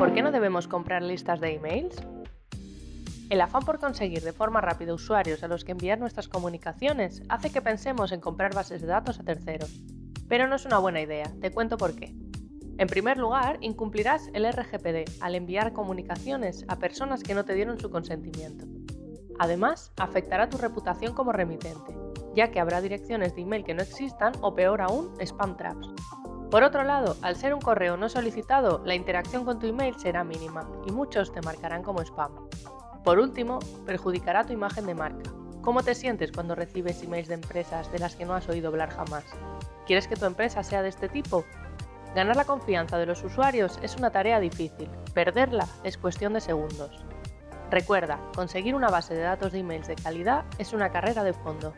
¿Por qué no debemos comprar listas de emails? El afán por conseguir de forma rápida usuarios a los que enviar nuestras comunicaciones hace que pensemos en comprar bases de datos a terceros. Pero no es una buena idea, te cuento por qué. En primer lugar, incumplirás el RGPD al enviar comunicaciones a personas que no te dieron su consentimiento. Además, afectará tu reputación como remitente, ya que habrá direcciones de email que no existan o peor aún, spam traps. Por otro lado, al ser un correo no solicitado, la interacción con tu email será mínima y muchos te marcarán como spam. Por último, perjudicará tu imagen de marca. ¿Cómo te sientes cuando recibes emails de empresas de las que no has oído hablar jamás? ¿Quieres que tu empresa sea de este tipo? Ganar la confianza de los usuarios es una tarea difícil, perderla es cuestión de segundos. Recuerda, conseguir una base de datos de emails de calidad es una carrera de fondo.